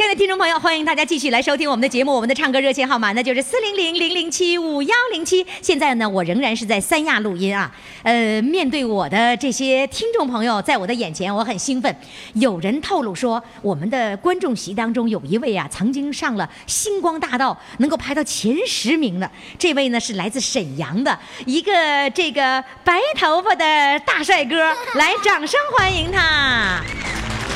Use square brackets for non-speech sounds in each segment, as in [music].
亲爱的听众朋友，欢迎大家继续来收听我们的节目。我们的唱歌热线号码呢就是四零零零零七五幺零七。现在呢，我仍然是在三亚录音啊。呃，面对我的这些听众朋友，在我的眼前，我很兴奋。有人透露说，我们的观众席当中有一位啊，曾经上了《星光大道》，能够排到前十名的。这位呢是来自沈阳的一个这个白头发的大帅哥，来，掌声欢迎他。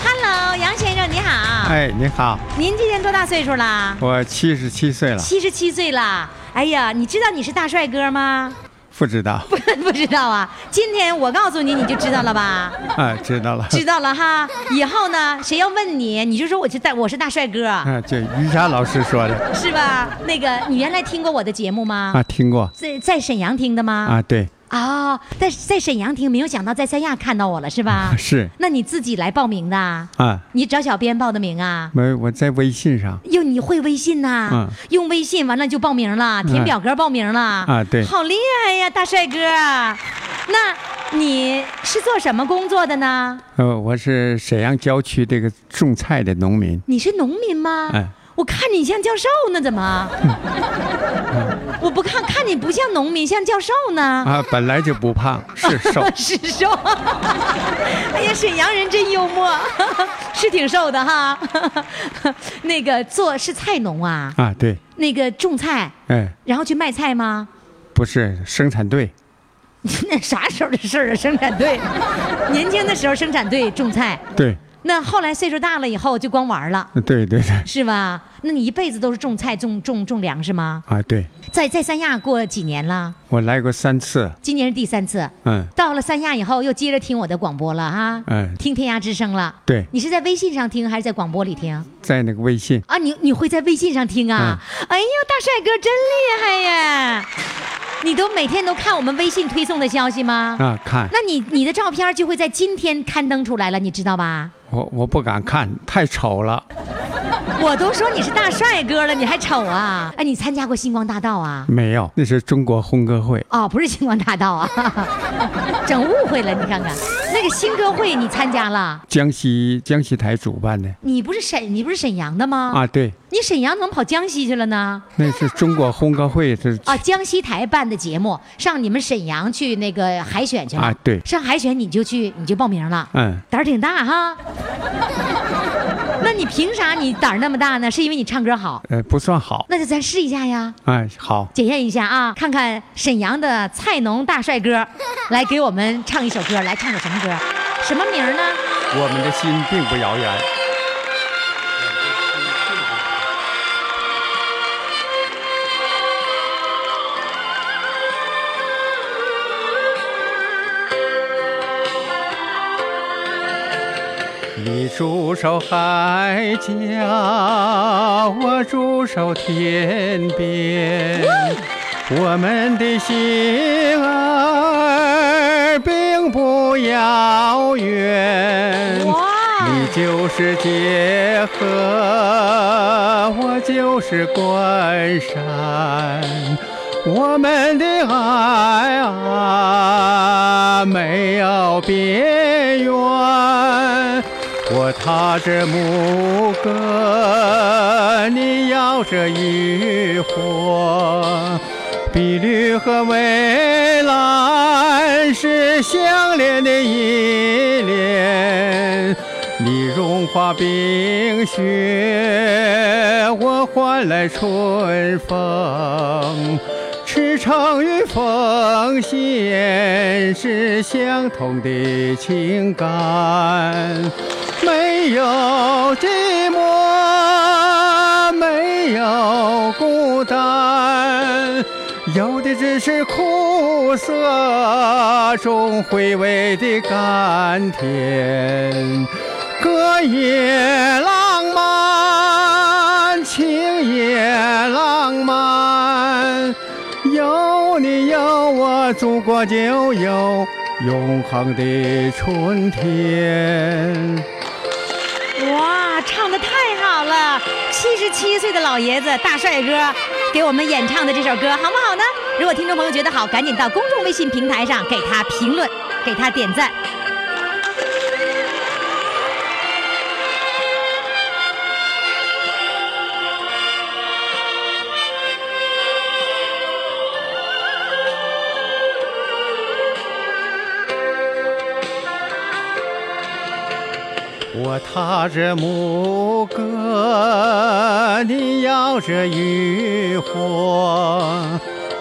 Hello，杨先生你好。哎，你好，您今年多大岁数了？我七十七岁了，七十七岁了。哎呀，你知道你是大帅哥吗？不知道不 [laughs] 不知道啊。今天我告诉你，你就知道了吧？啊，知道了，知道了哈。以后呢，谁要问你，你就说我是大我是大帅哥，啊，就瑜伽老师说的是吧？那个，你原来听过我的节目吗？啊，听过在在沈阳听的吗？啊，对，哦，在在沈阳听，没有想到在三亚看到我了，是吧？[laughs] 是那你自己来报名的？啊，你找小编报的名啊？没，我在微信上哟，你会微信呐？嗯用微信完了就报名了，填表格报名了。啊对好厉害呀，大帅哥！那你是做什么工作的呢？呃，我是沈阳郊区这个种菜的农民，你是农民吗？哎我看你像教授呢，怎么？我不看看你不像农民，像教授呢。啊，本来就不胖，是瘦 [laughs] 是瘦。哎呀，沈阳人真幽默，[laughs] 是挺瘦的哈。[laughs] 那个做是菜农啊，啊，对，那个种菜，哎，然后去卖菜吗？不是生产队，那啥时候的事儿啊？生产队，年轻的时候生产队种菜，对，那后来岁数大了以后就光玩了，对对对，是吧？那你一辈子都是种菜、种种种粮食吗？啊，对，在在三亚过几年了？我来过三次，今年是第三次。嗯，到了三亚以后，又接着听我的广播了哈，嗯听天涯之声了。对你是在微信上听还是在广播里听？在那个微信，啊，你你会在微信上听啊？哎呦，大帅哥真厉害呀！你都每天都看我们微信推送的消息吗？啊，看，那你你的照片就会在今天刊登出来了，你知道吧？我我不敢看，太丑了，我都说你是大帅哥了，你还丑啊？哎，你参加过星光大道啊？没有，那是中国红歌会，哦，不是星光大道啊，[laughs] 整误会了。你看看，那个新歌会你参加了？江西江西台主办的，你不是沈你不是沈阳的吗？啊，对，你沈阳怎么跑江西去了呢？那是中国红歌会，是啊，江西台办的节目，上你们沈阳去那个海选去了。啊对上海选你就去，你就报名了。嗯，胆儿挺大哈。那你凭啥你胆儿那么大呢？是因为你唱歌好？呃，不算好，那就咱试一下呀，哎，好，检验一下啊，看看沈阳的菜农大帅哥，来给我们唱一首歌，来唱首什么歌？什么名儿呢？我们的心并不遥远。你驻守海角，我驻守天边，我们的心儿并不遥远。你就是界河，我就是关山，我们的爱啊没有边缘。我踏着牧歌，你摇着渔火，碧绿和蔚蓝是相连的依恋。你融化冰雪，我换来春风。赤诚与奉献是相同的情感，没有寂寞，没有孤单，有的只是苦涩中回味的甘甜。歌也浪漫，情也浪漫，有你有我，祖国就有永恒的春天。唱的太好了！七十七岁的老爷子大帅哥给我们演唱的这首歌，好不好呢？如果听众朋友觉得好，赶紧到公众微信平台上给他评论，给他点赞。我踏着牧歌，你摇着渔火，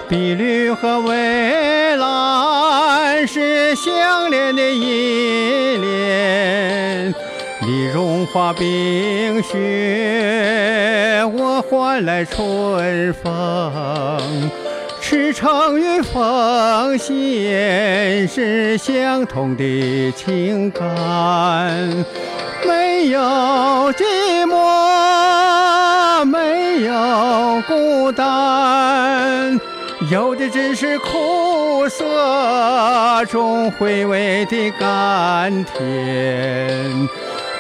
碧绿和蔚蓝是相连的依恋。你融化冰雪，我换来春风。赤诚与奉献是相同的情感，没有寂寞，没有孤单，有的只是苦涩中回味的甘甜。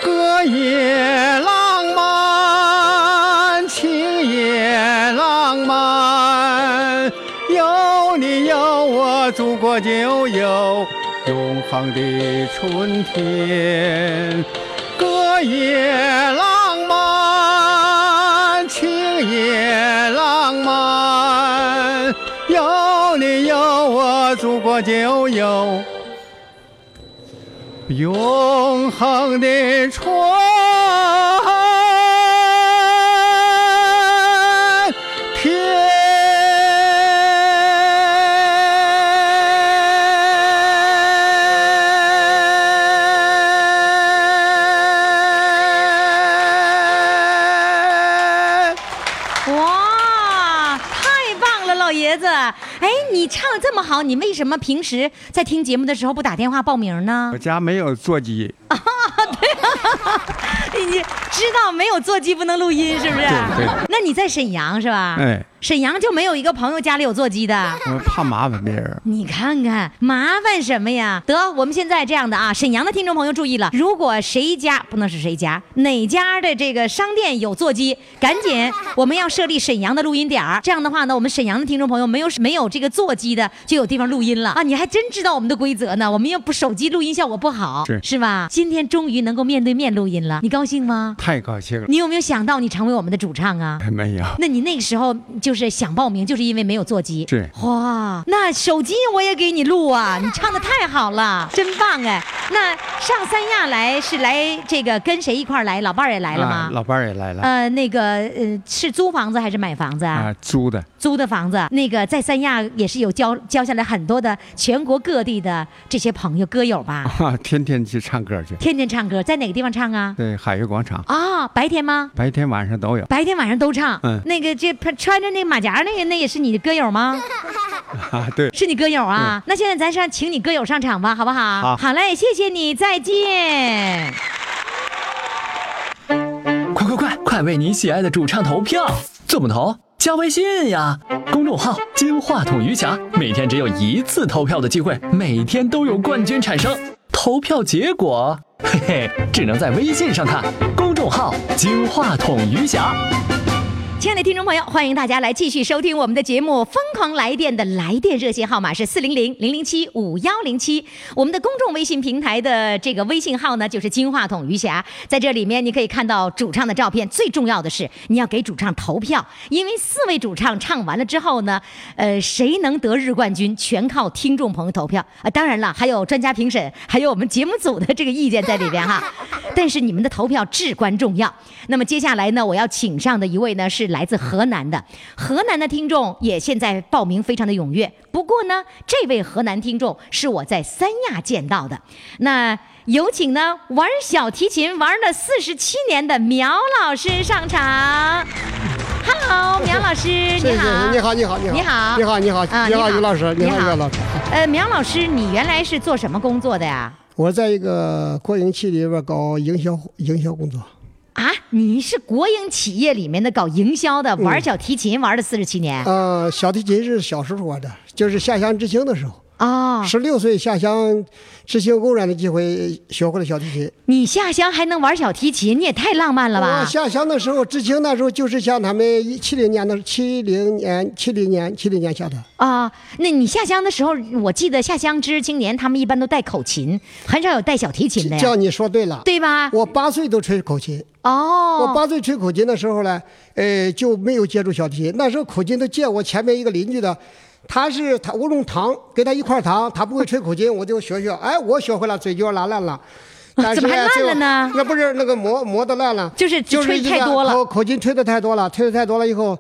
歌也浪漫，情也浪祖国就有永恒的春天。歌也浪漫，情也浪漫。有你有我，祖国就有永恒的春你唱的这么好，你为什么平时在听节目的时候不打电话报名呢我？家没有座机，啊，对 [laughs] 你知道没有座机不能录音，是不是？对对那你在沈阳是吧？哎，沈阳就没有一个朋友家里有座机的。我怕麻烦别人。你看看，麻烦什么呀？得，我们现在这样的啊，沈阳的听众朋友注意了，如果谁家不能是谁家，哪家的这个商店有座机，赶紧 [laughs] 我们要设立沈阳的录音点儿。这样的话呢，我们沈阳的听众朋友没有没有这个座机的，就有地方录音了啊！你还真知道我们的规则呢，我们又不手机录音效果不好，是是吧？今天终于能够面对面录音了，你高兴吗？太高兴了，你有没有想到你成为我们的主唱啊？没有，那你那个时候就是想报名，就是因为没有座机。是哇，那手机我也给你录啊，你唱的太好了，真棒哎！那上三亚来是来这个跟谁一块儿来？老伴儿也来了吗？啊老伴儿也来了呃，那个呃，是租房子还是买房子啊？啊，租的租的房子，那个在三亚也是有交交下来很多的全国各地的这些朋友歌友吧，啊，天天去唱歌去，天天唱歌，在哪个地方唱啊？对，海悦广场，啊，白天吗？白天晚上都有。白天晚上都唱。嗯那个这穿着那个马甲那个，那也是你的歌友吗？[laughs] 啊，对，是你歌友啊？那现在咱上请你歌友上场吧，好不好？好嘞，谢谢你，再见。快快快，快为你喜爱的主唱投票！怎么投？加微信呀，公众号“金话筒余霞”，每天只有一次投票的机会，每天都有冠军产生。投票结果，嘿嘿，只能在微信上看。公众号“金话筒余霞”。亲爱的听众朋友，欢迎大家来继续收听我们的节目《疯狂来电》的来电热线号码是四零零零零七五幺零七。我们的公众微信平台的这个微信号呢，就是金话筒余霞。在这里面，你可以看到主唱的照片。最重要的是，你要给主唱投票，因为四位主唱唱完了之后呢，呃，谁能得日冠军，全靠听众朋友投票啊。当然了，还有专家评审，还有我们节目组的这个意见在里边哈。但是你们的投票至关重要。那么接下来呢，我要请上的一位呢是来自河南的，河南的听众也现在报名非常的踊跃。不过呢，这位河南听众是我在三亚见到的。那有请呢玩小提琴玩了四十七年的苗老师上场。Hello，苗老师，你好。你好，你好，你好，你好你好，你好，啊你好，你好于老师，你好于老师。呃，苗老师，你原来是做什么工作的呀？我在一个国营企里边搞营销营销工作，啊，你是国营企业里面的搞营销的，玩小提琴玩了四十七年。呃，小提琴是小时候玩的，就是下乡知青的时候，哦，十六岁下乡执行偶然的机会学会了小提琴。你下乡还能玩小提琴，你也太浪漫了我吧？下乡的时候，知青那时候就是像他们七零年的七零年、七零年、七零年下的。啊，那你下乡的时候，我记得下乡知识青年他们一般都带口琴，很少有带小提琴的呀，叫你说对了，对吧？我八岁都吹口琴。哦我哦，八岁吹口琴的时候呢，呃，就没有接触小提琴。那时候口琴都借我前面一个邻居的，他是他我用糖给他一块糖，他不会吹口琴，我就学学。哎，我学会了，嘴角拉烂了。但 [laughs] 是怎么还烂了呢那不是那个磨磨的烂了，就是吹就是这个太多了口口琴吹的太多了，吹的太多了以后，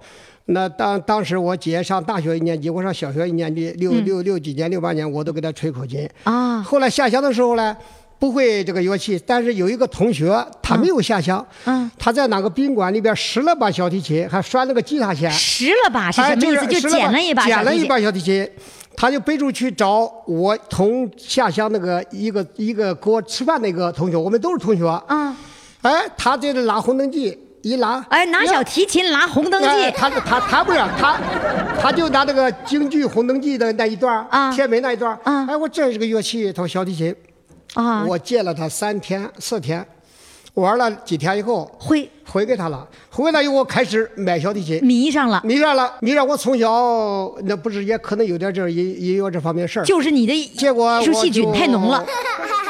那当当时我姐上大学一年级，我上小学一年级，六六六几年六八年，我都给她吹口琴。啊，后来下乡的时候呢，不会这个乐器，但是有一个同学他没有下乡，嗯。他在哪个宾馆里边拾了把小提琴，还拴了个吉他弦，拾了把是什哎么意思？是就捡了一把。捡了一把小提琴，他就背出去找我同下乡那个一个一个给我吃饭那个同学，我们都是同学。嗯，哎，他在这拉红灯记，一拉，哎，拿小提琴拿红灯哎记，他他他不是他，他就拿那个京剧《红灯记》的那一段儿啊甜美那一段儿。啊哎，我这是个乐器，他说小提琴，啊，我借了他三天四天，玩了几天以后回回给他了，回来以后我开始买小提琴。迷上了，迷上了，迷上我从小那不是也可能有点这音音乐这方面事儿，就是你的结果艺术细菌太浓了。[laughs]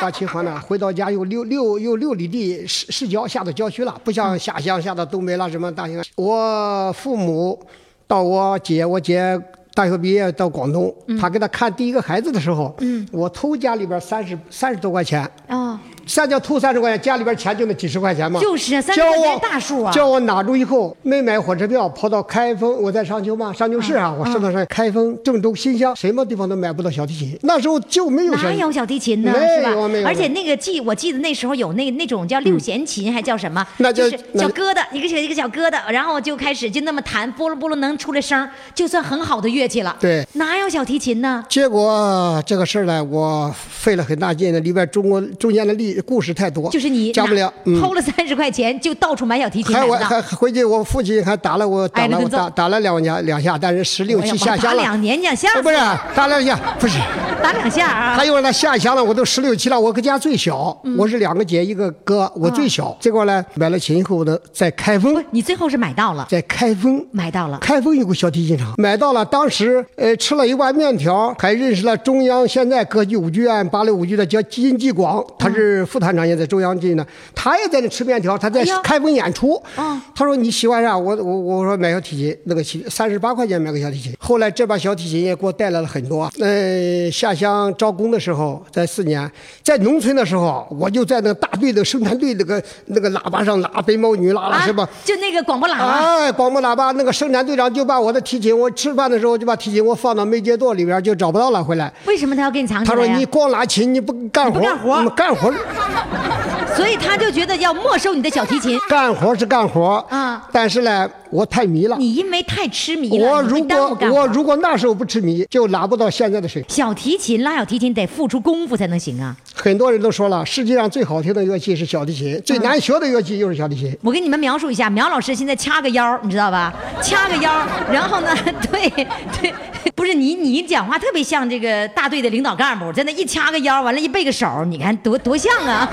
把琴还了，回到家又六六又六里地市市郊下到郊区了，不像下乡下到东北了什么大兴。我父母到我姐，我姐大学毕业到广东，嗯。他给他看第一个孩子的时候，嗯，我偷家里边三十三十多块钱，哦，啥叫投三十块钱？家里边钱就那几十块钱嘛。就是啊30叫块钱大数啊叫我拿住以后，没买火车票，跑到开封，我在商丘嘛，商丘市啊，我上到上开封、郑州、新乡，什么地方都买不到小提琴。那时候就没有。哪有小提琴呢？没有没？有而且那个记，我记得那时候有那那种叫六弦琴，还叫什么？那就就是小疙瘩，一个小一个小疙瘩，然后就开始就那么弹，拨噜拨噜能出来声，就算很好的乐器了。对哪有小提琴呢？结果这个事儿呢，我费了很大劲的，里边中国中间的历故事太多，就是你加不了。嗯，偷了三十块钱就到处买小提琴。还我还还回去，我父亲还打了我，打了打打了两下两下，但是十六七下乡了。打两年两下哎，不是打两下，不是。打两下啊还！有呢，下乡了，我都十六七了，我搁家最小，嗯我是两个姐一个哥，我最啊小。结果呢，买了琴以后呢，在开封，，你最后是买到了，在开封买到了。开封有个小提琴厂，买到了。当时呃吃了一碗面条，还认识了中央现在歌剧舞剧院芭蕾舞剧的叫金继广，他是副团长，也在中央剧呢。他也在那吃面条，他在开封演出。啊他说你喜欢啥？我我我说买小提琴，那个琴三十八块钱买个小提琴。后来这把小提琴也给我带来了很多。呃，下乡招工的时候，在四年，在农村的时候，我就在那个大队的生产队那个那个喇叭上拉白毛女拉了啊什么。就那个广播喇叭，哎，广播喇叭那个生产队长就把我的提琴，我吃饭的时候就把提琴我放到煤秸垛里边，就找不到了。回来，为什么他要给你藏起来呀？他说你光拉琴，你不干活，你不干活干活，[laughs] 所以他就觉得要没收你的小提琴。干活是干活啊但是呢，我太迷了。你因为太痴迷了，我如果我如果那时候不痴迷，就拿不到现在的水平。小提琴拉小提琴得付出功夫才能行啊！很多人都说了，世界上最好听的乐器是小提琴，最难学的乐器又是小提琴。我给你们描述一下，苗老师现在掐个腰，你知道吧？掐个腰，然后呢，对 [laughs] 对，[laughs] 不是你，你讲话特别像这个大队的领导干部，在那一掐个腰，完了，一背个手，你看多多像啊！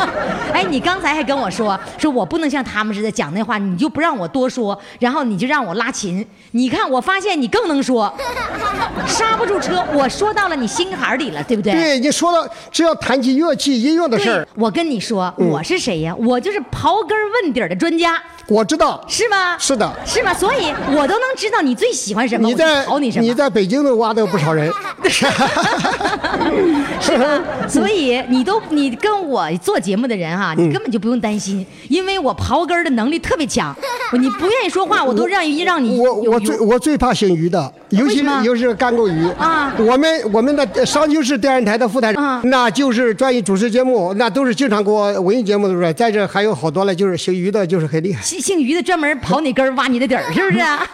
[laughs] 哎，你刚才还跟我说，说我不能像他们似的讲那话，你就不让我多说，然后你就让我拉琴。你看，我发现你更能说，刹不住车，我说到了你心坎里了，对不对？对你说到只要谈起乐器音乐的事儿，，我跟你说，我是谁呀？我就是刨根问底的专家，我知道。是吗？是的是吗？所以我都能知道你最喜欢什么，你在考你什么。你在北京都挖到不少人，[laughs] 是吧？所以你都你跟我做节目的人哈、嗯你根本就不用担心，因为我刨根儿的能力特别强。你不愿意说话，我都让一让你我有我最我最怕姓于的，尤其为什么是尤其是干过鱼啊我们我们的商丘市电视台的副台长，啊那就是专业主持节目，那都是经常给我文艺节目的时候。在这还有好多了，就是姓于的，就是很厉害，姓姓于的专门刨你根儿挖你的底儿，是不是 [laughs] 啊？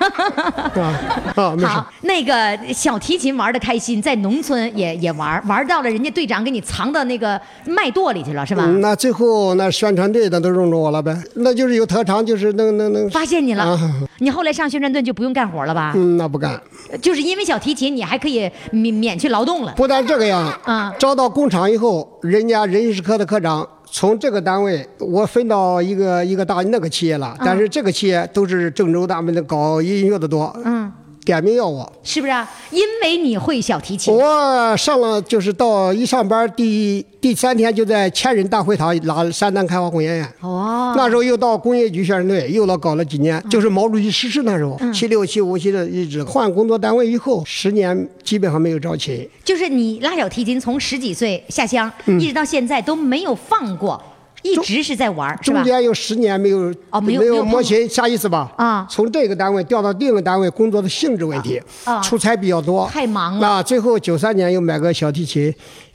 是吧？啊，[laughs] 没事。好，那个小提琴玩的开心，在农村也也玩，玩到了人家队长给你藏到那个麦垛里去了，是吧？嗯那最后那宣传队的都用着我了呗，那就是有特长，就是能能能。发现你了，啊你后来上宣传队就不用干活了吧？嗯，那不干，就是因为小提琴，你还可以免免去劳动了。不但这个样，啊。招到工厂以后，人家人事科的科长从这个单位我分到一个一个大那个企业了，但是这个企业都是郑州他们的搞音乐的多，嗯，点名要我。是不是、啊？因为你会小提琴。我上了就是到一上班第第三天就在千人大会堂拉山丹开花工研院。哦，那时候又到工业局宣传队，又老搞了几年，就是毛主席逝世那时候，嗯七六七五七的一直换工作单位以后，十年基本上没有招齐。就是你拉小提琴从十几岁下乡，嗯一直到现在都没有放过，一直是在玩中？间有十年没有哦没有没有碰摸琴，啥意思吧？啊从这个单位调到另一个单位，工作的性质问题，啊出差比较多，太忙了那最后九三年又买个小提琴，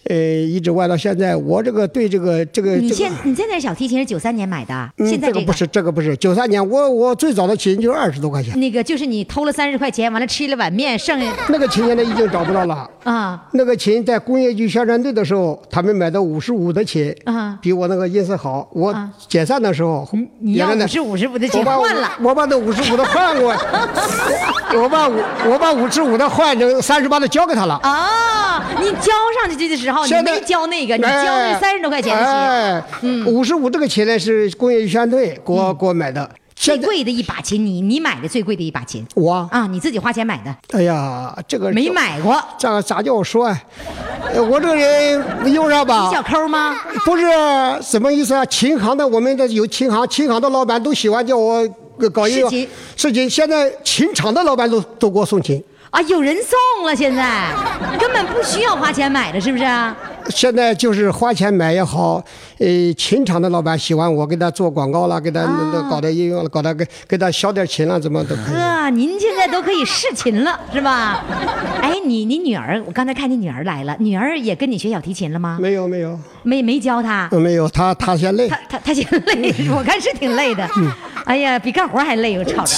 呃，一直玩到现在。我这个对这个这个你这个。现你现在小提琴是九三年买的，嗯现在这这个不是，这个不是，九三年我我最早的琴就是二十多块钱，那个就是你偷了三十块钱，完了吃了碗面，剩下 [laughs] 那个琴现在已经找不到了。啊那个琴在工业局宣传队的时候，他们买的五十五的琴，啊比我那个音色好。我啊解散的时候，你要五十五十五的琴换了。我把那五十五的换过，[laughs] 我把五我把五十五的换成三十八的交给他了。哦，你交上去的时候，你没交那个，你交哎那三十多块钱的哎，五十五这个琴呢是工业局宣传队给我给我买的。最贵的一把琴，你你买的最贵的一把琴我啊，你自己花钱买的，哎呀，这个没，买过。这个咋叫我说啊？呃我这个人用上吧你，小抠吗？不是什么意思啊？琴行的，我们这有琴行，琴行的老板都喜欢叫我搞一个是琴是琴。现在琴厂的老板都都给我送琴，啊，有人送了，现在根本不需要花钱买的，是不是？现在就是花钱买也好，呃，琴厂的老板喜欢我给他做广告了，给他搞点音乐了，搞点给给他小点琴了，怎么都可以。呵，您现在都可以试琴了，是吧？哎，你你女儿，我刚才看你女儿来了，女儿也跟你学小提琴了吗？没有没有没没教她，呃没有，她她嫌累她。她她嫌累，我看是挺累的。嗯哎呀，比干活还累，我瞅着。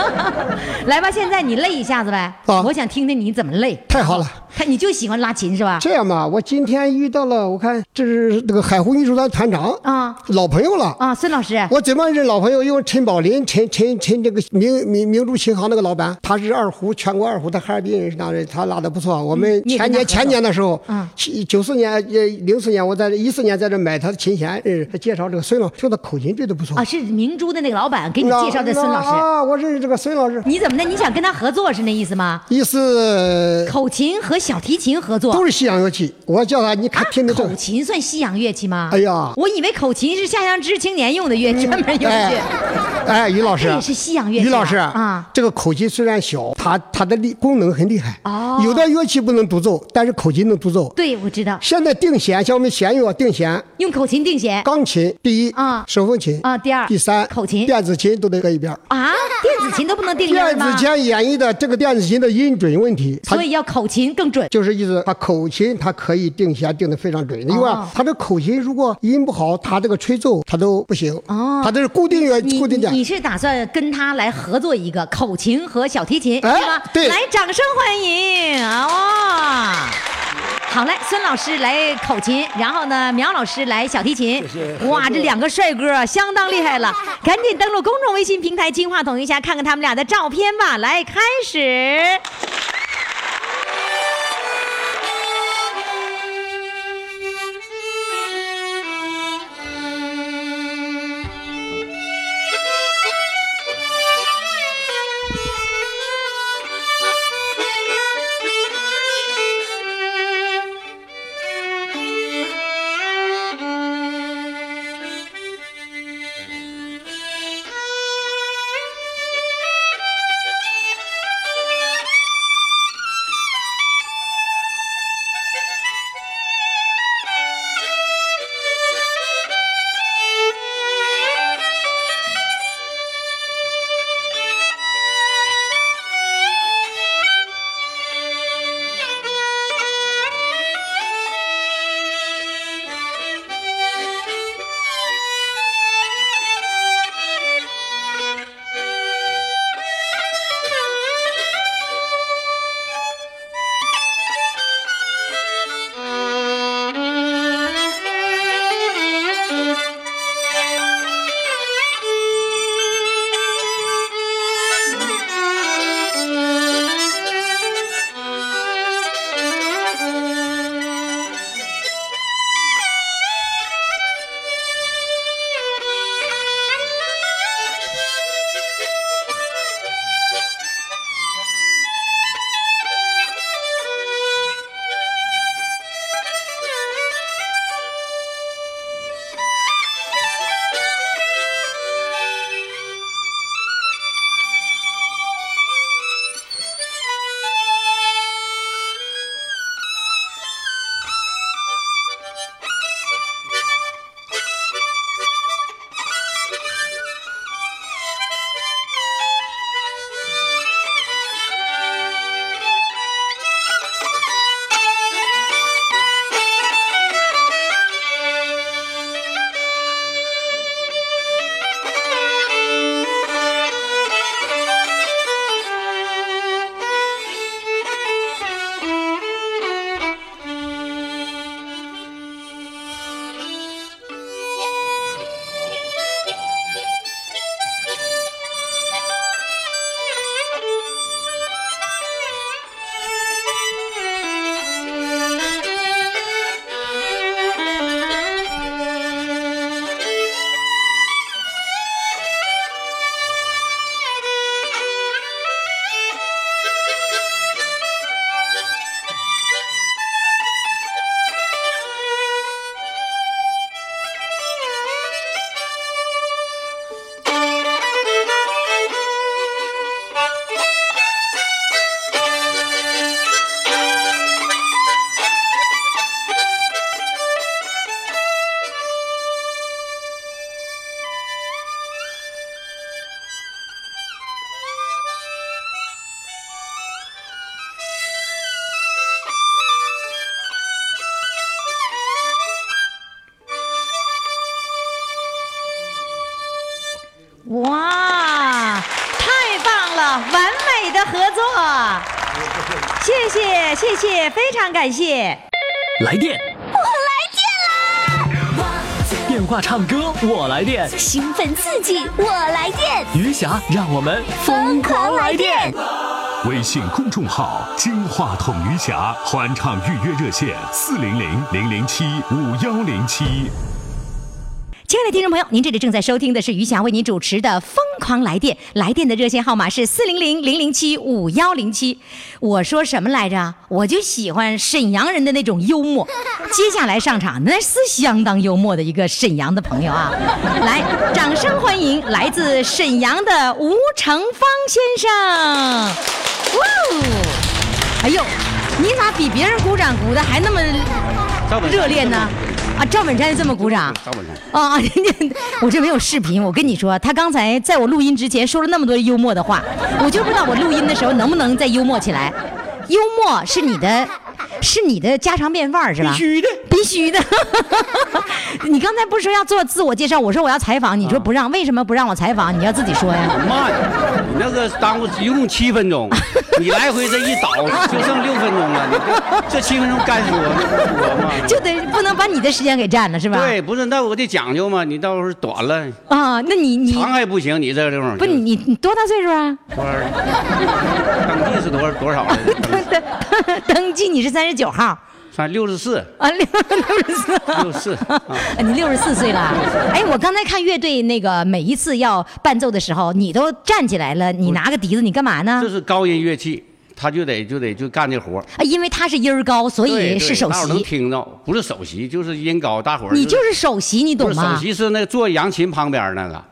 [laughs] 来吧，现在你累一下子呗，啊我想听听你怎么累。太好了。他你就喜欢拉琴是吧？这样吧，我今天遇到了，我看这是那个海湖艺术团团长啊老朋友了。啊，孙老师，我怎么认老朋友？因为陈宝林，陈陈陈这个明明明珠琴行那个老板，他是二胡全国二胡的哈尔滨人，是那人，他拉的不错。我们前年前年的时候，嗯九四年呃零四年，我在一四年在这买他的琴弦，呃，他介绍这个孙老，听他口琴对的不错。啊，是明珠的那个老板给你介绍的孙老师。啊，我认识这个孙老师，你怎么的？你想跟他合作是那意思吗？意思口琴和小提琴合作都是西洋乐器。我叫他，你看听得这口琴算西洋乐器吗？哎呀我以为口琴是下乡知青年用的乐 [laughs] 专门乐器。哎，哎，于老师，这也是西洋乐器啊于老师啊这个口琴虽然小，它它的力功能很厉害。哦有的乐器不能独奏，但是口琴能独奏。对，我知道，现在定弦，像我们弦乐定弦，用口琴定弦钢琴第一啊手风琴啊第二第三口琴电子琴都得搁一边儿。啊，电子琴都不能定音电子？琴演绎的这个电子琴的音准问题，所以要口琴更准。就是意思，他口琴他可以定弦定得非常准，因为哦它这口琴如果音不好，他这个吹奏他都不行。哦他这是固定乐你固定点。你你是打算跟他来合作一个口琴和小提琴，哎是吗？对来，掌声欢迎啊！好嘞，孙老师来口琴，然后呢，苗老师来小提琴。哇，这两个帅哥啊相当厉害了！[laughs] 赶紧登录公众微信平台“金话筒”一下，看看他们俩的照片吧。来，开始。谢谢非常感谢。来电，我来电啦！电话唱歌，我来电。兴奋刺激，我来电！余霞，让我们疯狂来电！微信公众号“金话筒余霞”欢唱预约热线：四零零零零七五幺零七。亲爱的听众朋友，您这里正在收听的是余霞为您主持的《疯狂来电》，来电的热线号码是四零零零零七五幺零七。我说什么来着？我就喜欢沈阳人的那种幽默。[laughs] 接下来上场那是相当幽默的一个沈阳的朋友啊，[laughs] 来，掌声欢迎来自沈阳的吴成芳先生。哇哦！哎呦，你咋比别人鼓掌鼓的还那么热烈呢？啊，赵本山这么鼓掌？赵本山。啊，人家我这没有视频，我跟你说，他刚才在我录音之前说了那么多幽默的话，我就不知道我录音的时候能不能再幽默起来。幽默是你的，是你的家常便饭是吧？必须的，必须的。[laughs] 你刚才不是说要做自我介绍？我说我要采访，你说不让，为什么不让我采访？你要自己说呀。慢，你那个耽误一共七分钟，[laughs] 你来回这一倒就剩六分钟了，你这这七分钟干说那不说吗？[laughs] 就得不能把你的时间给占了是吧？对，不是那我得讲究嘛，你到时候短了，啊，那你你长还不行，你这个地方不你你多大岁数啊？多少？登记是多少多少 [laughs] 登记你是三十九号算六十四，啊，六 [laughs] 六十四，六十四啊。你六十四岁了。哎，我刚才看乐队那个每一次要伴奏的时候，你都站起来了，你拿个笛子，你干嘛呢这？是高音乐器，他就得就得就干这活儿。啊，因为他是音儿高，所以是首大伙儿能。听着，不是首席，就是音高，大伙儿你就是首席，你懂吗首？席是那个坐扬琴旁边那个，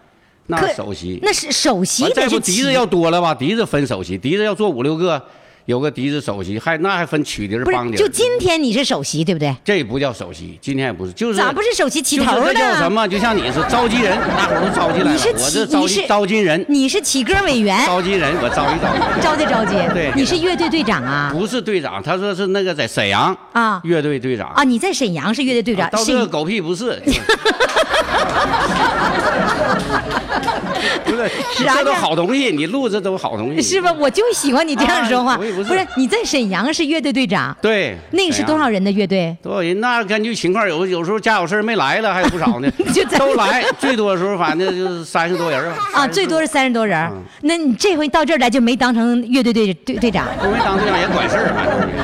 那可首席。那是首席再不笛子要多了吧？笛子分首席，笛子要做五六个，有个笛子首席，还那还分曲笛儿、不梆笛儿。就今天你是首席，对不对？这不叫首席，今天也不是，就是咋不是首席起头就是这叫什？么？就像你是召集人，大伙儿都召集来了，你是你是召集人，你是起歌委员，召集人，我召集召集。召集召集。对你是乐队队长啊？不是队长，他说是那个在沈阳啊乐队队长啊，你在沈阳是乐队队长，沈到这个狗屁不是。[laughs] [laughs] 不是，这都好东西，你录这都好东西。是吧？我就喜欢你这样说话。不是你在沈阳是乐队队长，对，那个是多少人的乐队？多少人？那根据情况，有有时候家有事儿没来了，还有不少呢 [laughs] 就在。都来，最多的时候反正就是三十多人吧。啊，最多是三十多人儿。那你这回到这儿来就没当成乐队队队队长，不没当队长也管事儿，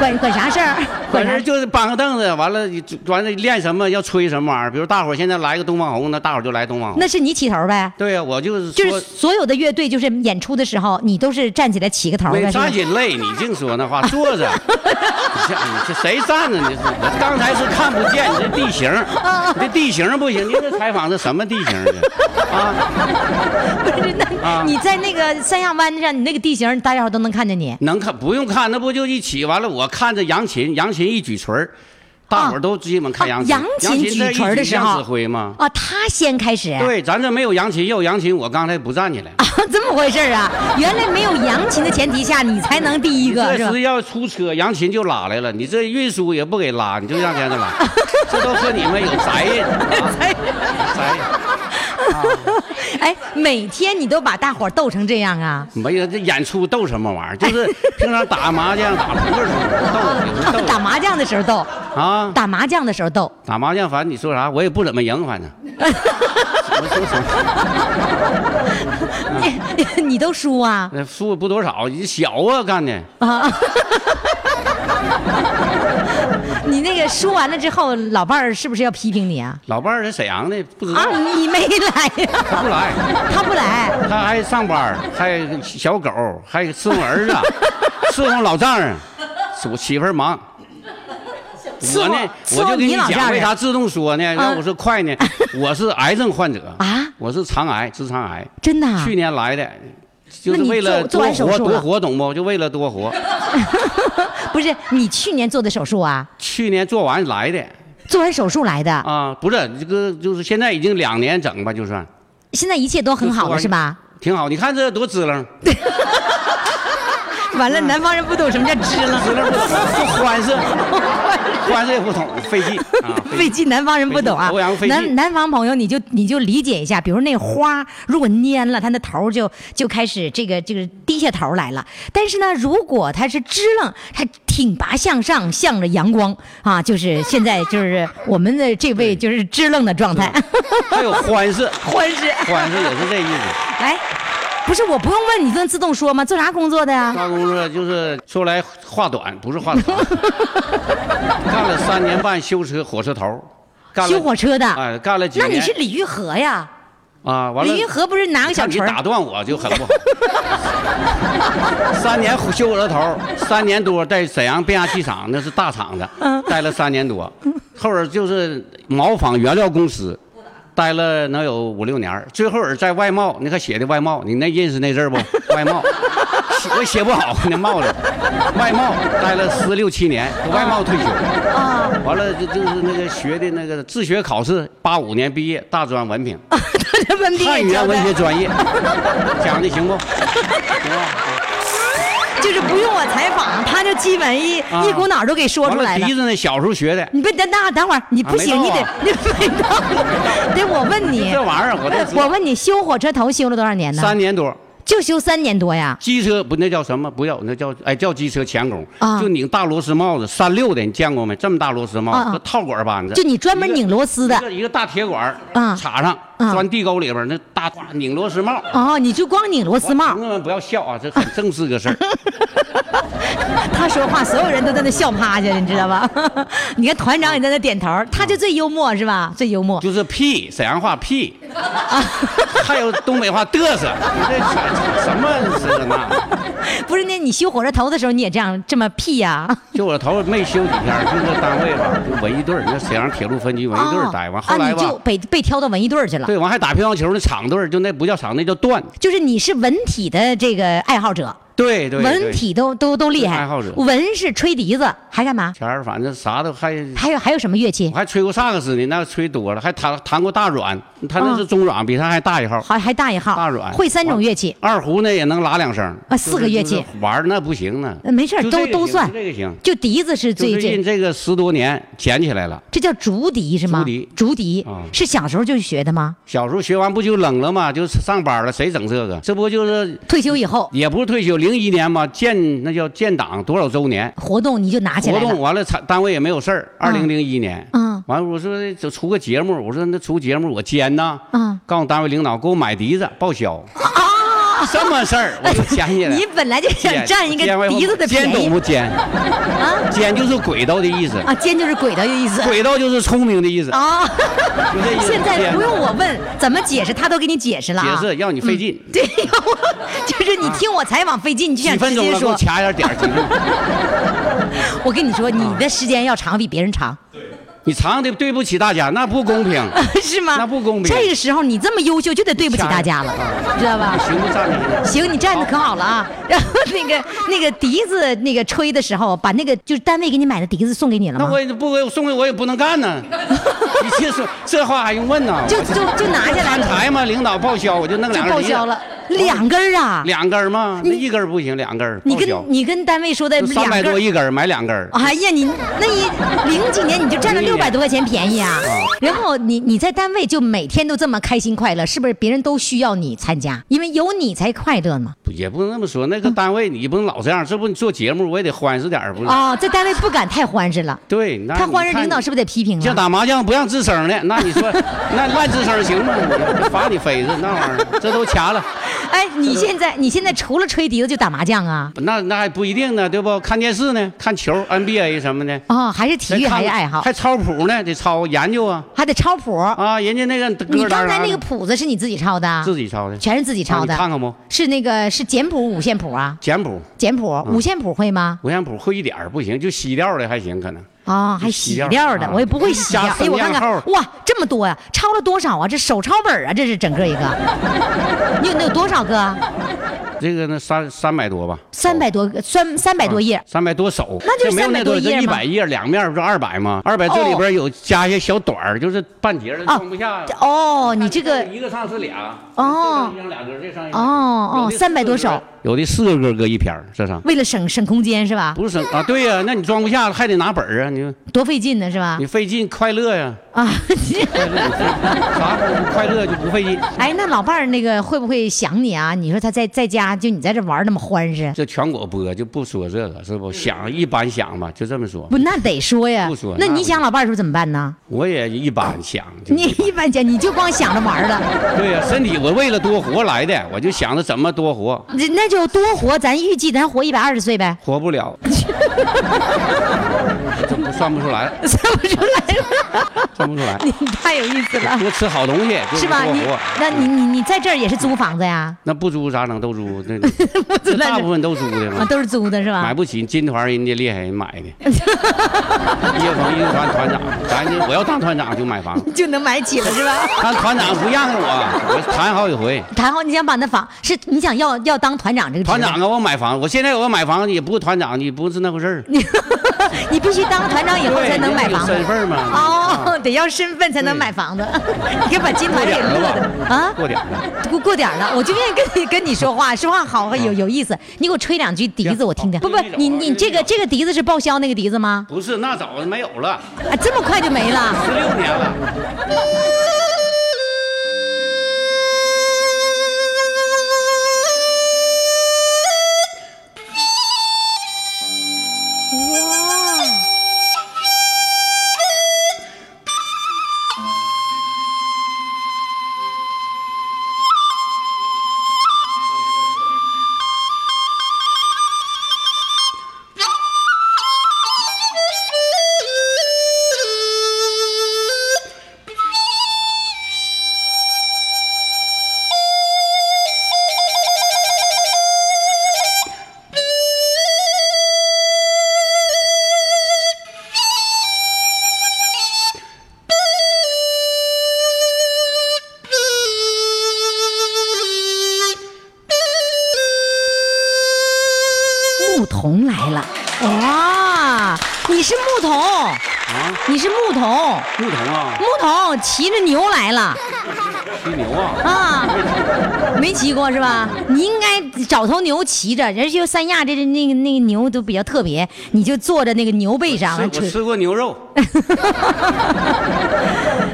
反正管管啥事儿？管事儿？就是搬个凳子，完了完了练什么要吹什么玩意儿。比如大伙儿现在来个东方红，那大伙儿就来东方红。那是你起头呗？对呀，我就是就是。所有的乐队，就是演出的时候，你都是站起来起个头没站起累，你净说那话，[laughs] 坐着。你这你这谁站着？你这我刚才是看不见你这地形，你这地形 [laughs] 不行。你这采访的什么地形的 [laughs] 啊？不是，那啊你在那个三亚湾上，你那个地形，大家伙都能看见你。能看不用看，那不就一起完了？我看着杨琴，杨琴一举锤儿，大伙儿都基本看扬琴。啊扬琴举锤儿的时候指挥吗？啊，他先开始。对，咱这没有扬琴，要有扬琴，我刚才不站起来。啊，[laughs] 这么回事儿啊？原来没有扬琴的前提下，你才能第一个这是？要出车，扬琴就拉来了，你这运输也不给拉，你就让人家拉，[laughs] 这都和你们有责任。啊责任。[laughs] 哎，每天你都把大伙儿逗成这样啊？没有这演出逗什么玩意儿？就是 [laughs] 平常打麻将、打扑克时候逗，[laughs] 打麻将的时候逗，啊。打麻将的时候逗。打麻将，反正你说啥，我也不怎么赢，反正。你你都输啊？那输不多少，你小啊干的。啊！你那个输完了之后，老伴儿是不是要批评你啊？老伴儿在沈阳的，不知道啊，你没来呀、他不来，他不来。他还上班，还小狗，还伺候儿子，[laughs] 伺候老丈人，我媳妇儿忙。我呢，我就跟你讲，为啥自动说呢？要我说快呢，我是癌症患者啊我是肠癌，直肠癌，真的啊？去年来的，就是为了多活完手术多活，懂不？就为了多活。[laughs] 不是你去年做的手术啊？去年做完来的做完手术来的，啊，不是这个，就是现在已经两年整吧，就算现在一切都很好了是吧？挺好。你看这多支棱，[laughs] 完了，南方人不懂什么叫支棱。支棱不不欢实。[laughs] 关系也不懂，费劲 [laughs] 啊，费劲，南方人不懂啊欧阳。费南。南方朋友，你就你就理解一下，比如那花如果蔫了，它那头就就开始这个这个低下头来了。但是呢，如果它是支棱，它挺拔向上，向着阳光啊，就是现在就是我们的这位就是支棱的状态。还有欢实，[laughs] 欢实，欢实也是这意思。来，不是我不用问，你都能自动说吗？做啥工作的呀？啥工作就是说来话短，不是话长，[laughs] 干了三年半修车火车头，干了修火车的。哎，干了几那。你是李玉和呀？啊，完了。李玉和不是拿个小锤你打断我就很不好。[laughs] 三年修火车头，三年多在沈阳变压器厂，那是大厂子，嗯待了三年多。后边就是毛纺原料公司，待了能有五六年儿。最后儿在外贸，你看写的外贸，你那认识那字不？[laughs] 外贸，写我写不好那帽子。外贸待了十六七年，外贸退休。啊，完了就就是那个学的那个自学考试，八五年毕业，大专文凭。[laughs] 汉语言文学专业，[laughs] 讲的行不？行吧？就是不用我采访，他就基本一、啊一股脑都给说出来了完了笛。子呢，小时候学的，你别等等等会儿，你不行，你得你没到，得我问你 [laughs] 这，玩意儿我都。我问你，修火车头修了多少年呢？三年多，就修三年多呀？机车不那叫什么？不要那叫哎叫机车钳工，啊就拧大螺丝帽子，三六的你见过没？这么大螺丝帽子，套管扳子，就你专门拧螺丝的一个一个大铁管儿啊插上，啊钻地沟里边那大拧螺丝帽。哦，你就光拧螺丝帽朋。友们不要笑啊，这很正式个事儿。[laughs] 他说话，所有人都在那笑趴下，你知道吧？[laughs] 你看团长也在那点头，他就最幽默是吧？最幽默。就是屁，沈阳话屁，[laughs] 还有东北话嘚瑟，你这什什么这那？不是那你修火车头的时候你也这样这么屁呀、就我头没修几天，就那单位吧，就文艺队儿，那沈阳铁路分局文艺队儿待完，后啊，来吧你就，被被挑到文艺队儿去了。对，完还打乒乓球那场队，就那不叫场，那叫段。就是你是文体的这个爱好者，对对文。体都都都厉害。爱好者文是吹笛子，还干嘛？前儿反正啥都还，还有还有什么乐器我？还吹过萨克斯呢，那吹多了，还弹弹过大阮，他那是中阮，比他还大一号。还还大一号，大阮会三种乐器。二胡呢也能拉两声啊四个乐器玩那不行呢。呃没事都都算就这个行。就笛子是就最近这个十多年捡起来了。这叫竹笛是吗？竹笛竹笛啊是小时候就学的吗？小时候学完不就冷了吗？就上班了，谁整这个？这不就是退休以后也不是退休，零一年嘛，建那叫建党多少周年活动你就拿起来活。动完了，产单位也没有事儿。二零零一年，嗯完了我说就出个节目，我说那出节目我兼呐，嗯告诉单位领导给我买笛子报销，[laughs] 什么事儿我就捡起来。你本来就想占一个捡完以后笛子的便宜尖懂不尖？啊尖就是轨道的意思，啊，尖就是轨道的意思轨道就是聪明的意思。啊。现在不用我问怎么解释，他都给你解释了啊。解释，让你费劲。对，[laughs] 就是你听我采访费劲，你就几想直接分钟了，给我说。掐一下点儿。[laughs] 我跟你说，你的时间要长，比别人长，你长的对不起大家，那不公平。[laughs] 是吗？那不公平这个时候你这么优秀，就得对不起大家了，知道吧？行，就站着呢。行，你站的可好了啊。[laughs] 然后那个那个笛子那个吹的时候，把那个就是单位给你买的笛子送给你了吗那我？也不给我送给我也不能干呢。[laughs] 你这说这话还用问呢？就就就拿下来了，看台嘛，领导报销，我就弄就两根报销了，两根儿啊。两根儿嘛，那一根儿不行，两根儿你跟。你跟单位说的就三百。多一根儿，买两根儿。哎呀，你那一零几年你就占了01六百年多块钱便宜啊！然后你你在单位就每天都这么开心快乐，是不是别人都需要你参加？因为有你才快乐嘛。也不能那么说，那个单位你不能老这样，这不你做节目我也得欢实点儿，不是？哦，在单位不敢太欢实了，对，那太欢实领导是不是得批评啊像啊？打麻将不让吱声的，那你说那乱吱声行吗？罚你飞子那玩意儿，这都掐了。[laughs] 哎，你现在你现在除了吹笛子就打麻将啊？那那还不一定呢，对不？看电视呢，看球 NBA 什么的，哦，还是体育还是爱好，还抄谱呢，得抄研究啊还得抄谱。啊！人家那个你刚才那个谱子是你自己抄的啊？自己抄的，全是自己抄的。看看不？是那个是简谱、五线谱啊？简谱、简谱、五线谱会吗？五线谱会一点儿不行，就西调的还行，可能啊，还洗料的，啊我也不会洗。哎，我看看，哇，这么多呀，抄了多少啊？这手抄本啊，这是整个一个。你有那有多少个啊？这个呢三三百多吧，三百多个，三三百多页。三百多首，那就这没有那300多页吗一百页，两面不是二百吗？二百这里边有加一些小短儿，就是半截的啊装不下。哦，你这个一个上是俩，哦一张两根，这上一哦哦三百多首，有的四个歌搁一篇儿这上。为了省省空间是吧？不是省啊，对呀、那你装不下了，还得拿本儿啊，你多费劲呢是吧你？费劲快乐呀，啊，[laughs] 啥时候不快乐就不费劲。哎，那老伴儿那个会不会想你啊？你说他在在家就你在这玩那么欢实，这全国播就不说这个，是不？想一般想吧，就这么说。不那得说呀不说。那你想老伴儿时候怎么办呢？我也一般想，就你一般想你就光想着玩儿了，对呀、身体我为了多活来的，我就想着怎么多活，那那就多活，咱预计咱活一百二十岁呗，活不了，[laughs] 这不算不出来，算不出来了。算不出来。你太有意思了，多吃好东西是吧？你多活。那你你你在这儿也是租房子呀？那不租咋整？都租，租那 [laughs] 这大部分都租的啊，嘛，都是租的是吧？买不起。金团人家厉害，人买 [laughs] 的。一个房一个团团长，咱这我要当团长就买房，[laughs] 就能买起了是吧？但团长不让我，我谈好几回。谈好，你想把那房是你想要要当团长这个团长啊，我买房，我现在我买房也不是团长，你不是那回事儿。你 [laughs] 你必须当团长以后才能买房子身份嘛。哦，得要身份才能买房子，你可把金团给乐的啊！过点儿了，过过点儿了，我就愿意跟你跟你说话，说话好有有意思。你给我吹两句笛子，我听听。不不，你你这个这个笛子是报销那个笛子吗？不是那早没有了，啊，这么快就没了？十六年了。[laughs] 骑着牛来了骑牛啊，啊！没骑过是吧？你应该找头牛骑着，人家三亚这这那个那个牛都比较特别，你就坐在那个牛背上吃我。吃过牛肉，[laughs]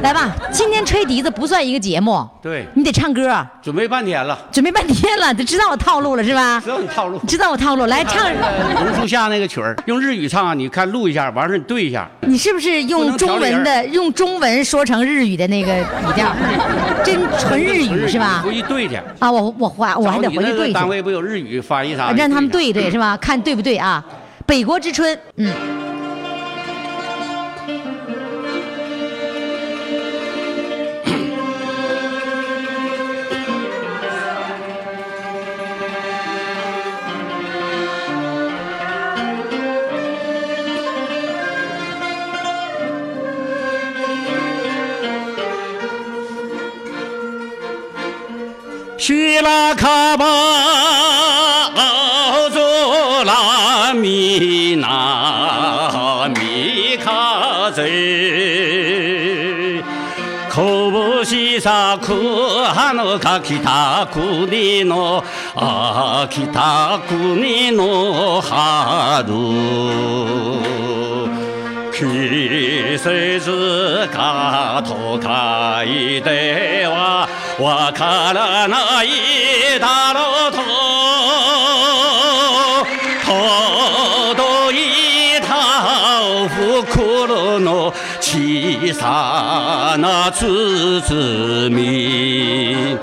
来吧，今天吹笛子不算一个节目，对，你得唱歌，准备半天了，准备半天了，都知道我套路了是吧知？道你套路。知道我套路，来唱。榕树下那个曲儿用日语唱啊，你看录一下，完事儿你对一下。你是不是用中文的用中文说成日语的那个语调？真 [laughs] 纯日语是吧回？去对去。啊，我我回我还得回去对去，单位不有日语翻译啥？让他们你对对是吧？看对不对啊？北国之春，嗯。かば青空南み風こぶしさくはぬかき北国のあき北国の春季節がとかいてはわからないだろうと届いたお袋の小さな包み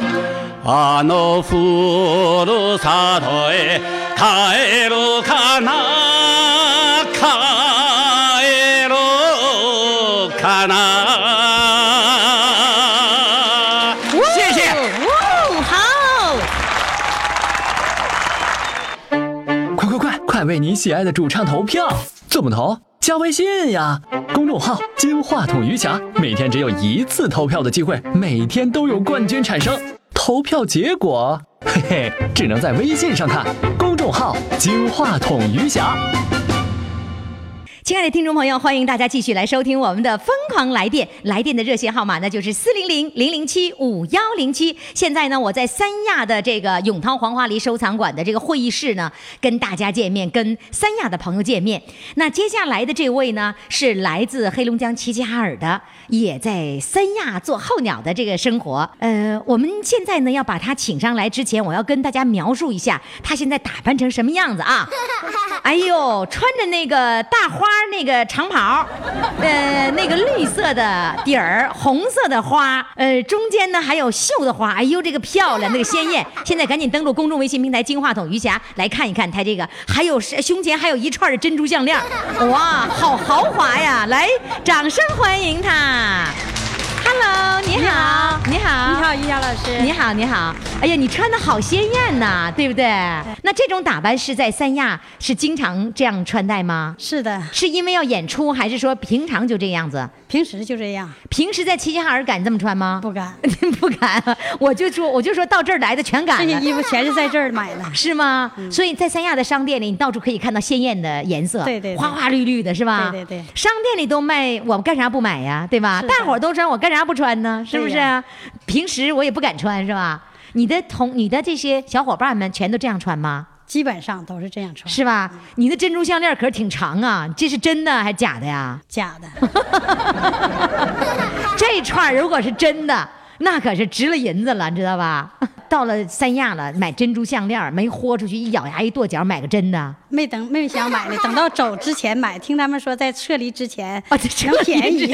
あのふるさとへ帰るかな。喜爱的主唱投票！怎么投？加微信呀，公众号“金话筒余霞”，每天只有一次投票的机会，每天都有冠军产生。投票结果，嘿嘿，只能在微信上看。公众号“金话筒余霞”。亲爱的听众朋友，欢迎大家继续来收听我们的《疯狂来电》，来电的热线号码呢就是四零零零零七五幺零七。现在呢，我在三亚的这个永涛黄花梨收藏馆的这个会议室呢，跟大家见面，跟三亚的朋友见面。那接下来的这位呢，是来自黑龙江齐齐哈尔的，也在三亚做候鸟的这个生活。呃，我们现在呢要把他请上来之前，我要跟大家描述一下他现在打扮成什么样子啊。[laughs] 哎呦，穿着那个大花儿那个长袍，[laughs] 呃，那个绿色的底儿，红色的花，呃，中间呢还有绣的花，哎呦，这个漂亮，那个鲜艳。[laughs] 现在赶紧登录公众微信平台“金话筒余霞”来看一看他这个，还有胸前还有一串的珍珠项链，哇，好豪华呀！来，掌声欢迎他。Hello，你好，你好，你好，于霞老师。你好，你好。哎呀，你穿的好鲜艳呐，对不对？那这种打扮是在三亚是经常这样穿戴吗？是的，是因为要演出，还是说平常就这样子？平时就这样，平时在齐齐哈尔敢这么穿吗？不敢。[laughs] 不敢。我就说，我就说到这儿来的全敢了。这些衣服全是在这儿买的。是吗？所以在三亚的商店里，你到处可以看到鲜艳的颜色，对对对花花绿绿的，是吧？对对对商店里都卖，我干啥不买呀？对吧？大伙儿都穿，我干啥不穿呢？是不是？平时我也不敢穿，是吧？你的同你的这些小伙伴们全都这样穿吗？基本上都是这样穿，是吧？你的珍珠项链可是挺长啊，这是真的还是假的呀？假的。[laughs] 这串如果是真的，那可是值了银子了，你知道吧？到了三亚了，买珍珠项链没豁出去，一咬牙一跺脚买个真的。没等没想买呢，等到走之前买，听他们说在撤离之前啊，这撤便宜。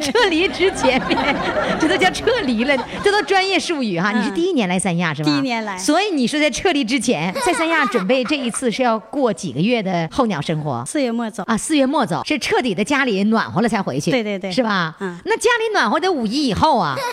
之 [laughs] 撤离之前，[laughs] 这都叫撤离了，这都专业术语哈。你是第一年来三亚是吧？嗯第一年来所以你说在撤离之前，在三亚准备这一次是要过几个月的候鸟生活四月末走，啊？四月末走，是彻底的家里暖和了才回去。对对对是吧？嗯那家里暖和得五一以后啊。[laughs]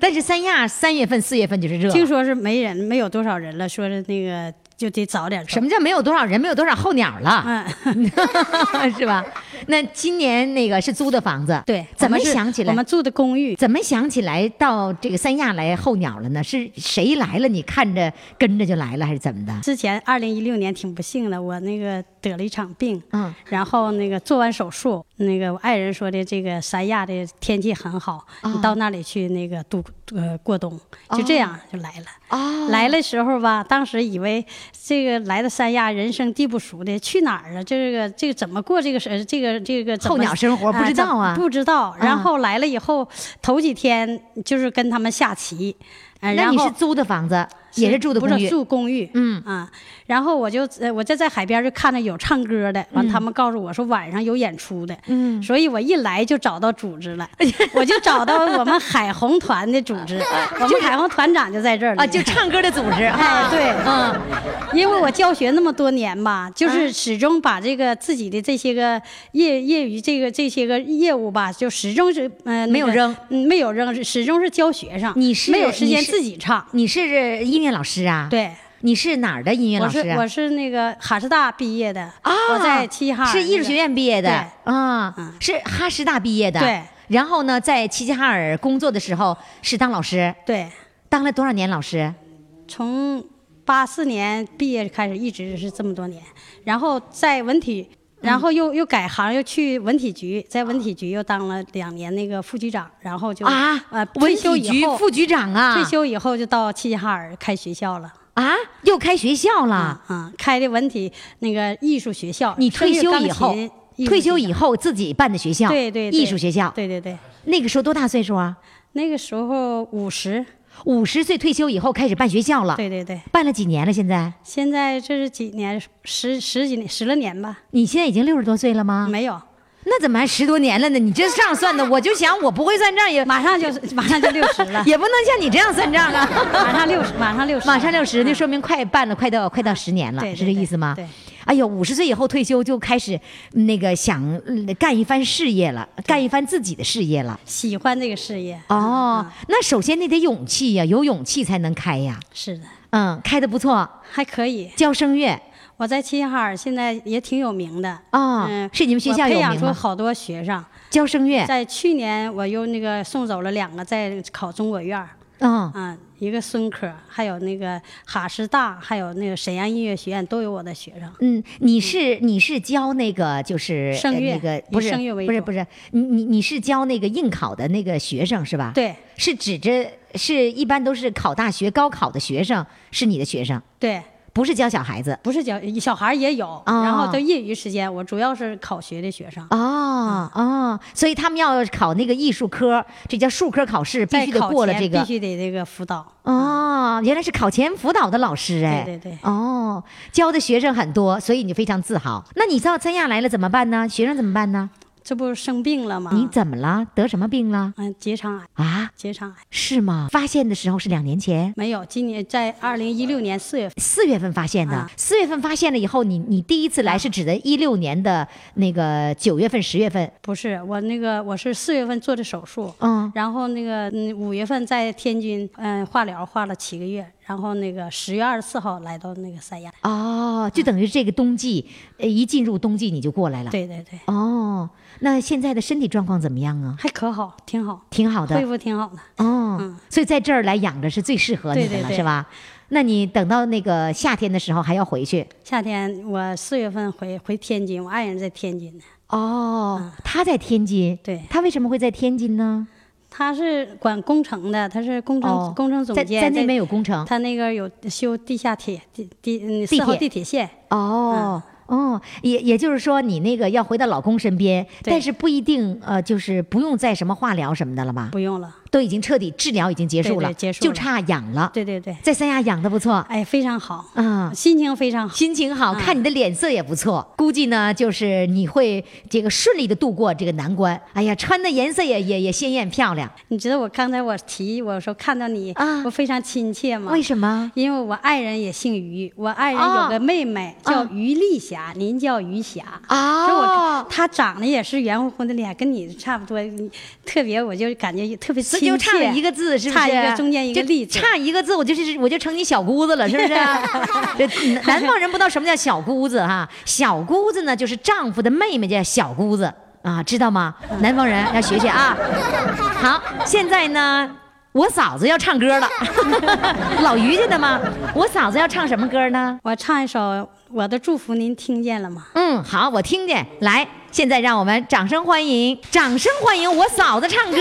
但是三亚三月份、四月份就是热。听说是没人，没有多少人了，说是那个就得早点。什么叫没有多少人，没有多少候鸟了？嗯，[laughs] 是吧？那今年那个是租的房子，对，怎么想起来？我们住的公寓，怎么想起来到这个三亚来候鸟了呢？是谁来了？你看着跟着就来了，还是怎么的？之前二零一六年挺不幸的，我那个得了一场病，嗯，然后那个做完手术，那个我爱人说的这个三亚的天气很好，哦你到那里去那个度呃过冬，就这样就来了。哦。来的时候吧，当时以为这个来到三亚，人生地不熟的，去哪儿啊？这个这个怎么过这个是这个这个候鸟生活不知道啊。怎不知道。然啊后来了以后，头几天就是跟他们下棋，然后你是租的房子，也是住的不是公寓？住公寓，嗯。啊，然后我就呃我就在海边就看着有唱歌的，完他们告诉我说晚上有演出的，嗯。所以我一来就找到组织了，[laughs] 我就找到我们海红团的组织，[laughs] 我们海红团长就在这儿呢啊，就唱歌的组织 [laughs] 啊。对，嗯，因为我教学那么多年吧，就是始终把这个自己的这些个业业余这个这些个业务吧，就始终是嗯、呃没有扔嗯，没有扔，始终是教学生，你是没有时间自己唱，你是。音乐老师啊？，对。你是哪儿的音乐老师啊？是我是那个哈师大毕业的，啊，我在齐齐哈尔是艺术学院毕业的对啊嗯，是哈师大毕业的。对。然后呢，在齐齐哈尔工作的时候是当老师，对，当了多少年老师？从八四年毕业开始，一直是这么多年，然后在文体。然后又又改行，又去文体局，在文体局又当了两年那个副局长，然后就啊，呃文退休以后副局长啊，退休以后就到齐齐哈尔开学校了。啊，又开学校了。啊啊，开的文体那个艺术学校。你退休以声后退休以后自己办的学校，对对对艺术学校。对对对，那个时候多大岁数啊？那个时候五十，五十岁退休以后开始办学校了。对对对。办了几年了？现在现在这是几年？十十几年，十来年吧？你现在已经六十多岁了吗？没有，那怎么还十多年了呢？你这账算的，[laughs] 我就想我不会算账也，马上就是马上就六十了 [laughs] 也不能像你这样算账啊。马上六十，马上六十，马上六十，那说明快办了，快到快到十年了，是这意思吗？对对哎呦，五十岁以后退休就开始嗯那个想嗯干一番事业了，干一番自己的事业了。喜欢这个事业。哦嗯，那首先你得勇气呀，有勇气才能开呀。是的，嗯，开的不错，还可以。教声乐我在齐齐哈尔现在也挺有名的啊嗯，是你们学校我培养？出好多学生。教声乐在去年我又那个送走了两个在考中国院儿嗯。啊，一个孙科，还有那个哈师大，还有那个沈阳音乐学院都有我的学生。嗯，你是你是教那个就是呃声乐那个不是声乐为不是不是你你你是教那个应考的那个学生是吧？，对。是指着是一般都是考大学高考的学生是你的学生，对，不是教小孩子。不是教小孩也有，哦然后都业余时间，我主要是考学的学生。哦哦，所以他们要考那个艺术科，这叫术科考试，必须得过了这个必。须得这个辅导。哦，原来是考前辅导的老师哎。对对对哦，教的学生很多，所以你非常自豪。那你到三亚来了怎么办呢？学生怎么办呢？这不生病了吗？你怎么了？得什么病了？嗯，结肠癌，啊？结肠癌是吗？发现的时候是两年前，没有，今年在二零一六年四月份。四月份发现的啊。四、月份发现了以后，你你第一次来是指的一六年的那个九月份、十月份。不是我那个，我是四月份做的手术，嗯然后那个嗯五月份在天津嗯化疗化了七个月，然后那个十月二十四号来到那个三亚。哦，就等于这个冬季，呃，一进入冬季你就过来了。。对对对，哦，那现在的身体状况怎么样啊？还可好，挺好，挺好的。恢复挺好的。哦，嗯所以在这儿来养着是最适合你的了，对对对是吧？那你等到那个夏天的时候还要回去夏天我四月份回回天津，我爱人在天津呢，哦。他在天津，对他为什么会在天津呢？他是管工程的，他是工程、哦工程总监，在那边有工程。他那个有修地下铁地地铁地铁线，哦。哦，也也就是说，你那个要回到老公身边，但是不一定，呃，就是不用再什么化疗什么的了吧？不用了。都已经彻底治疗已经结束了，对对结束就差养了。对对对，在三亚养的不错，哎，非常好，啊、心情非常好。心情好，看你的脸色也不错，估计呢就是你会这个顺利的度过这个难关。哎呀，穿的颜色也也也鲜艳漂亮，你知道我刚才我提我说看到你，啊我非常亲切吗？为什么？因为我爱人也姓于，我爱人哦有个妹妹叫啊于丽霞，您叫于霞。哦说我她长得也是圆乎乎的脸，跟你差不多，特别我就感觉特别就差了一个字，是不是？差一个中间一个。差一个字，我就是我就成你小姑子了，是不是？[laughs] 这南南方人不知道什么叫小姑子哈，小姑子呢就是丈夫的妹妹叫小姑子啊，知道吗？南方人要学学啊。好，现在呢。我嫂子要唱歌了，[laughs] 老于家的吗？我嫂子要唱什么歌呢？我唱一首《我的祝福》，您听见了吗？嗯，好，我听见。来，现在让我们掌声欢迎，掌声欢迎我嫂子唱歌。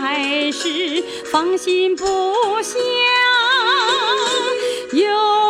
还是放心不下。有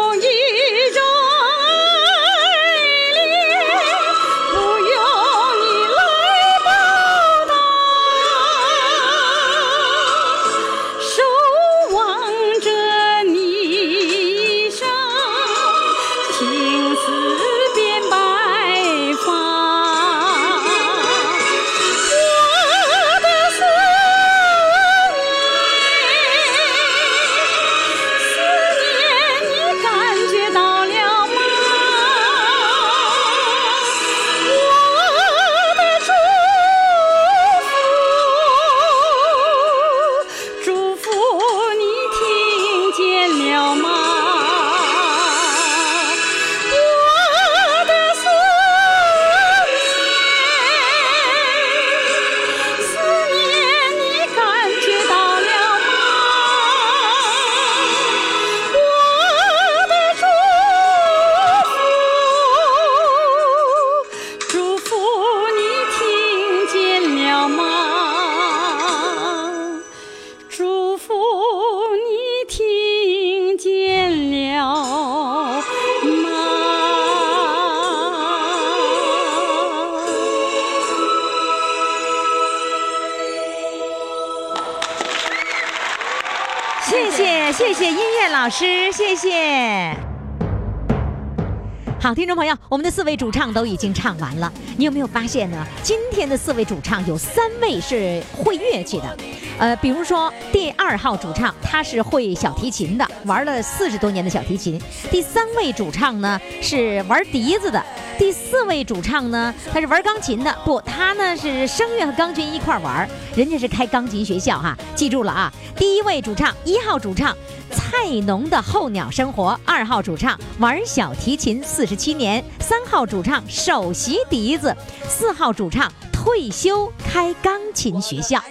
好，听众朋友，我们的四位主唱都已经唱完了。你有没有发现呢？今天的四位主唱有三位是会乐器的，呃，比如说第二号主唱他是会小提琴的，玩了四十多年的小提琴。第三位主唱呢是玩笛子的。第四位主唱呢，他是玩钢琴的，不，他呢是声乐和钢琴一块玩，人家是开钢琴学校哈，记住了啊。第一位主唱，一号主唱。菜农的候鸟生活，二号主唱玩小提琴四十七年，三号主唱首席笛子，四号主唱退休开钢琴学校。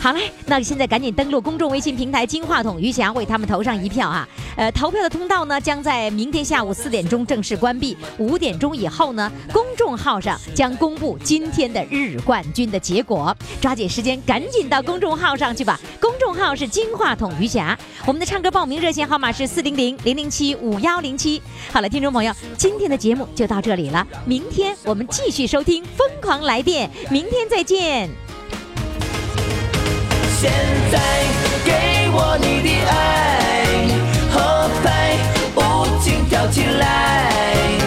好嘞，那现在赶紧登录公众微信平台“金话筒余霞”，为他们投上一票啊！呃，投票的通道呢将在明天下午四点钟正式关闭，五点钟以后呢，公众号上将公布今天的日冠军的结果。抓紧时间，赶紧到公众号上去吧！公众号是“金话筒余霞”，我们的唱歌报名热线号码是四零零零零七五幺零七。好了，听众朋友，今天的节目就到这里了，明天我们继续收听《疯狂来电》，明天再见。现在给我你的爱，后排舞情跳起来。